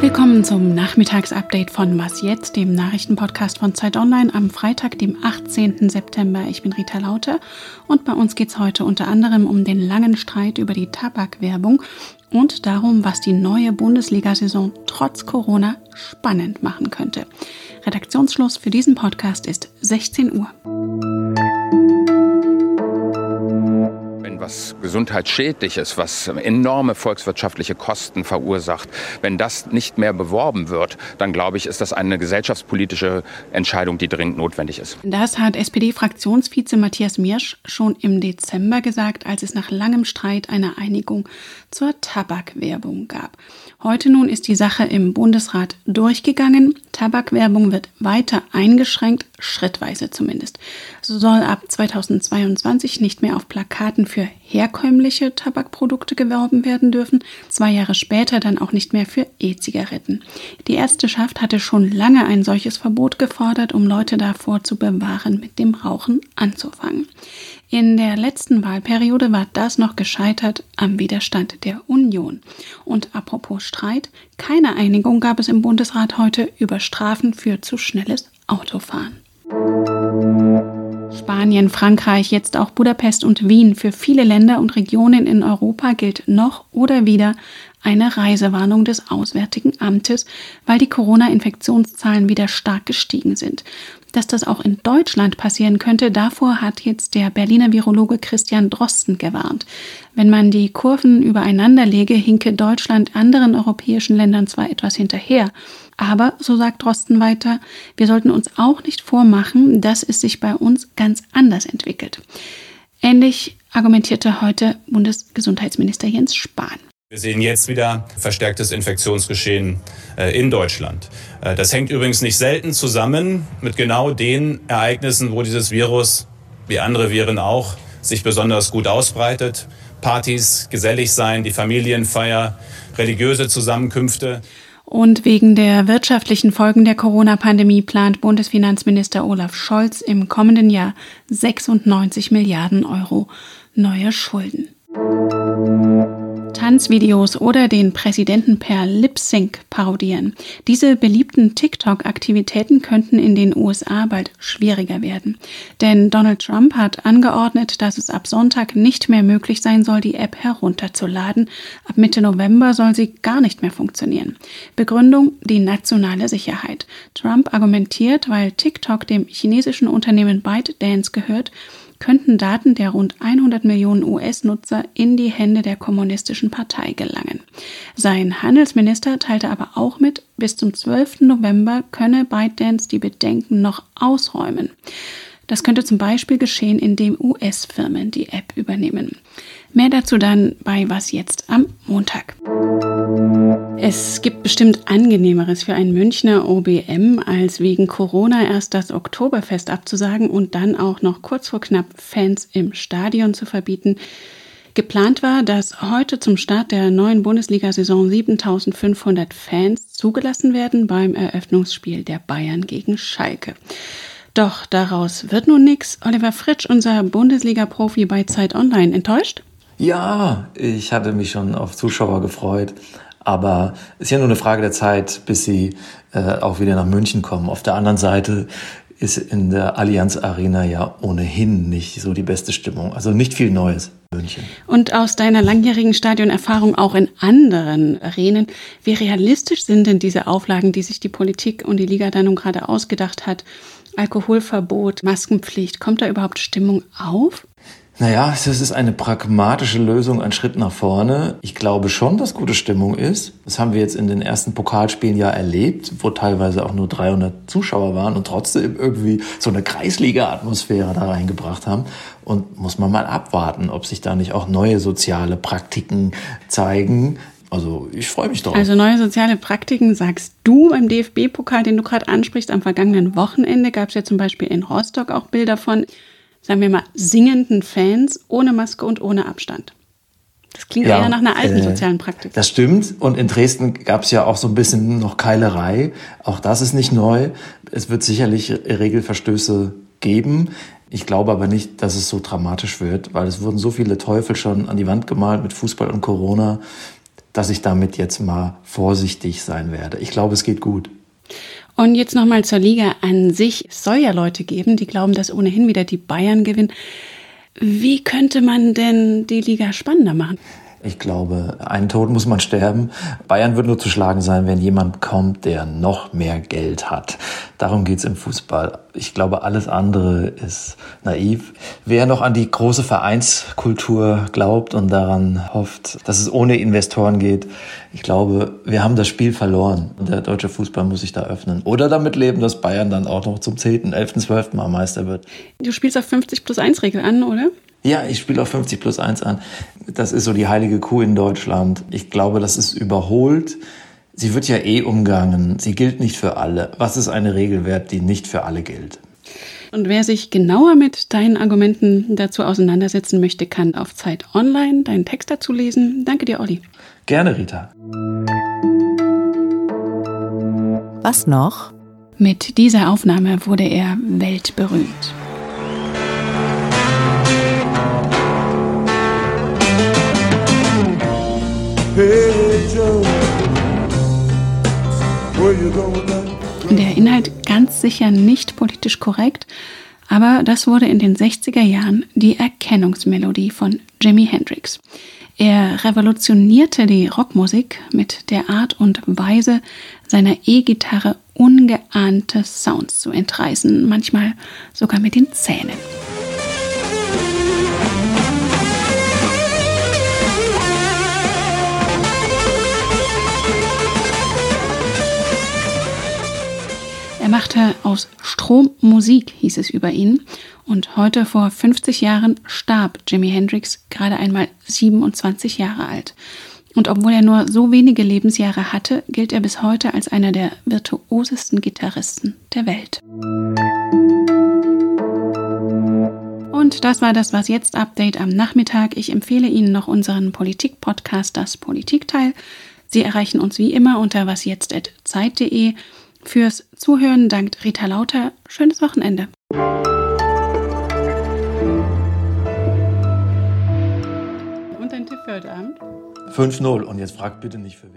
Willkommen zum Nachmittagsupdate von Was jetzt, dem Nachrichtenpodcast von Zeit Online am Freitag, dem 18. September. Ich bin Rita Lauter und bei uns geht es heute unter anderem um den langen Streit über die Tabakwerbung und darum, was die neue Bundesliga-Saison trotz Corona spannend machen könnte. Redaktionsschluss für diesen Podcast ist 16 Uhr. Was gesundheitsschädliches, was enorme volkswirtschaftliche Kosten verursacht, wenn das nicht mehr beworben wird, dann glaube ich, ist das eine gesellschaftspolitische Entscheidung, die dringend notwendig ist. Das hat SPD-Fraktionsvize Matthias Mirsch schon im Dezember gesagt, als es nach langem Streit eine Einigung zur Tabakwerbung gab. Heute nun ist die Sache im Bundesrat durchgegangen. Tabakwerbung wird weiter eingeschränkt, schrittweise zumindest. So soll ab 2022 nicht mehr auf Plakaten für herkömmliche Tabakprodukte geworben werden dürfen, zwei Jahre später dann auch nicht mehr für E-Zigaretten. Die Ärzteschaft hatte schon lange ein solches Verbot gefordert, um Leute davor zu bewahren, mit dem Rauchen anzufangen. In der letzten Wahlperiode war das noch gescheitert am Widerstand der Union. Und apropos Streit, keine Einigung gab es im Bundesrat heute über Strafen für zu schnelles Autofahren. Spanien, Frankreich, jetzt auch Budapest und Wien. Für viele Länder und Regionen in Europa gilt noch oder wieder eine Reisewarnung des Auswärtigen Amtes, weil die Corona-Infektionszahlen wieder stark gestiegen sind dass das auch in Deutschland passieren könnte, davor hat jetzt der Berliner Virologe Christian Drosten gewarnt. Wenn man die Kurven übereinander lege, hinke Deutschland anderen europäischen Ländern zwar etwas hinterher, aber, so sagt Drosten weiter, wir sollten uns auch nicht vormachen, dass es sich bei uns ganz anders entwickelt. Ähnlich argumentierte heute Bundesgesundheitsminister Jens Spahn. Wir sehen jetzt wieder verstärktes Infektionsgeschehen äh, in Deutschland. Äh, das hängt übrigens nicht selten zusammen mit genau den Ereignissen, wo dieses Virus, wie andere Viren auch, sich besonders gut ausbreitet. Partys, gesellig sein, die Familienfeier, religiöse Zusammenkünfte. Und wegen der wirtschaftlichen Folgen der Corona-Pandemie plant Bundesfinanzminister Olaf Scholz im kommenden Jahr 96 Milliarden Euro neue Schulden. Tanzvideos oder den Präsidenten per Lip Sync parodieren. Diese beliebten TikTok-Aktivitäten könnten in den USA bald schwieriger werden. Denn Donald Trump hat angeordnet, dass es ab Sonntag nicht mehr möglich sein soll, die App herunterzuladen. Ab Mitte November soll sie gar nicht mehr funktionieren. Begründung die nationale Sicherheit. Trump argumentiert, weil TikTok dem chinesischen Unternehmen ByteDance gehört, könnten Daten der rund 100 Millionen US-Nutzer in die Hände der kommunistischen Partei gelangen. Sein Handelsminister teilte aber auch mit, bis zum 12. November könne ByteDance die Bedenken noch ausräumen. Das könnte zum Beispiel geschehen, indem US-Firmen die App übernehmen. Mehr dazu dann bei Was jetzt am Montag. Es gibt bestimmt angenehmeres für einen Münchner OBM, als wegen Corona erst das Oktoberfest abzusagen und dann auch noch kurz vor knapp Fans im Stadion zu verbieten. Geplant war, dass heute zum Start der neuen Bundesliga-Saison 7500 Fans zugelassen werden beim Eröffnungsspiel der Bayern gegen Schalke. Doch daraus wird nun nichts. Oliver Fritsch, unser Bundesliga-Profi bei Zeit Online, enttäuscht? Ja, ich hatte mich schon auf Zuschauer gefreut. Aber es ist ja nur eine Frage der Zeit, bis sie äh, auch wieder nach München kommen. Auf der anderen Seite ist in der Allianz Arena ja ohnehin nicht so die beste Stimmung. Also nicht viel Neues. München. Und aus deiner langjährigen Stadionerfahrung auch in anderen Arenen, wie realistisch sind denn diese Auflagen, die sich die Politik und die Liga dann nun gerade ausgedacht hat? Alkoholverbot, Maskenpflicht, kommt da überhaupt Stimmung auf? Naja, es ist eine pragmatische Lösung, ein Schritt nach vorne. Ich glaube schon, dass gute Stimmung ist. Das haben wir jetzt in den ersten Pokalspielen ja erlebt, wo teilweise auch nur 300 Zuschauer waren und trotzdem irgendwie so eine Kreisliga-Atmosphäre da reingebracht haben. Und muss man mal abwarten, ob sich da nicht auch neue soziale Praktiken zeigen, also ich freue mich drauf. Also neue soziale Praktiken sagst du beim DFB-Pokal, den du gerade ansprichst. Am vergangenen Wochenende gab es ja zum Beispiel in Rostock auch Bilder von sagen wir mal, singenden Fans ohne Maske und ohne Abstand. Das klingt ja, eher nach einer alten äh, sozialen Praktik. Das stimmt. Und in Dresden gab es ja auch so ein bisschen noch Keilerei. Auch das ist nicht neu. Es wird sicherlich Regelverstöße geben. Ich glaube aber nicht, dass es so dramatisch wird, weil es wurden so viele Teufel schon an die Wand gemalt mit Fußball und Corona, dass ich damit jetzt mal vorsichtig sein werde. Ich glaube, es geht gut. Und jetzt nochmal zur Liga an sich. Es soll ja Leute geben, die glauben, dass ohnehin wieder die Bayern gewinnen. Wie könnte man denn die Liga spannender machen? Ich glaube, einen Tod muss man sterben. Bayern wird nur zu schlagen sein, wenn jemand kommt, der noch mehr Geld hat. Darum geht's im Fußball. Ich glaube, alles andere ist naiv. Wer noch an die große Vereinskultur glaubt und daran hofft, dass es ohne Investoren geht, ich glaube, wir haben das Spiel verloren. Der deutsche Fußball muss sich da öffnen. Oder damit leben, dass Bayern dann auch noch zum 10., 11., 12. Mal Meister wird. Du spielst auf 50 plus 1 Regel an, oder? Ja, ich spiele auf 50 plus 1 an. Das ist so die heilige Kuh in Deutschland. Ich glaube, das ist überholt. Sie wird ja eh umgangen. Sie gilt nicht für alle. Was ist eine Regel wert, die nicht für alle gilt? Und wer sich genauer mit deinen Argumenten dazu auseinandersetzen möchte, kann auf Zeit Online deinen Text dazu lesen. Danke dir, Olli. Gerne, Rita. Was noch? Mit dieser Aufnahme wurde er weltberühmt. Der Inhalt ganz sicher nicht politisch korrekt, aber das wurde in den 60er Jahren die Erkennungsmelodie von Jimi Hendrix. Er revolutionierte die Rockmusik mit der Art und Weise, seiner E-Gitarre ungeahnte Sounds zu entreißen, manchmal sogar mit den Zähnen. Er machte aus Strom Musik, hieß es über ihn. Und heute vor 50 Jahren starb Jimi Hendrix gerade einmal 27 Jahre alt. Und obwohl er nur so wenige Lebensjahre hatte, gilt er bis heute als einer der virtuosesten Gitarristen der Welt. Und das war das Was jetzt Update am Nachmittag. Ich empfehle Ihnen noch unseren Politik-Podcast, das Politikteil. Sie erreichen uns wie immer unter wasjetzt.zeit.de. Fürs Zuhören dankt Rita Lauter. Schönes Wochenende. Und ein Tipp für heute Abend? 5-0 und jetzt fragt bitte nicht für wen.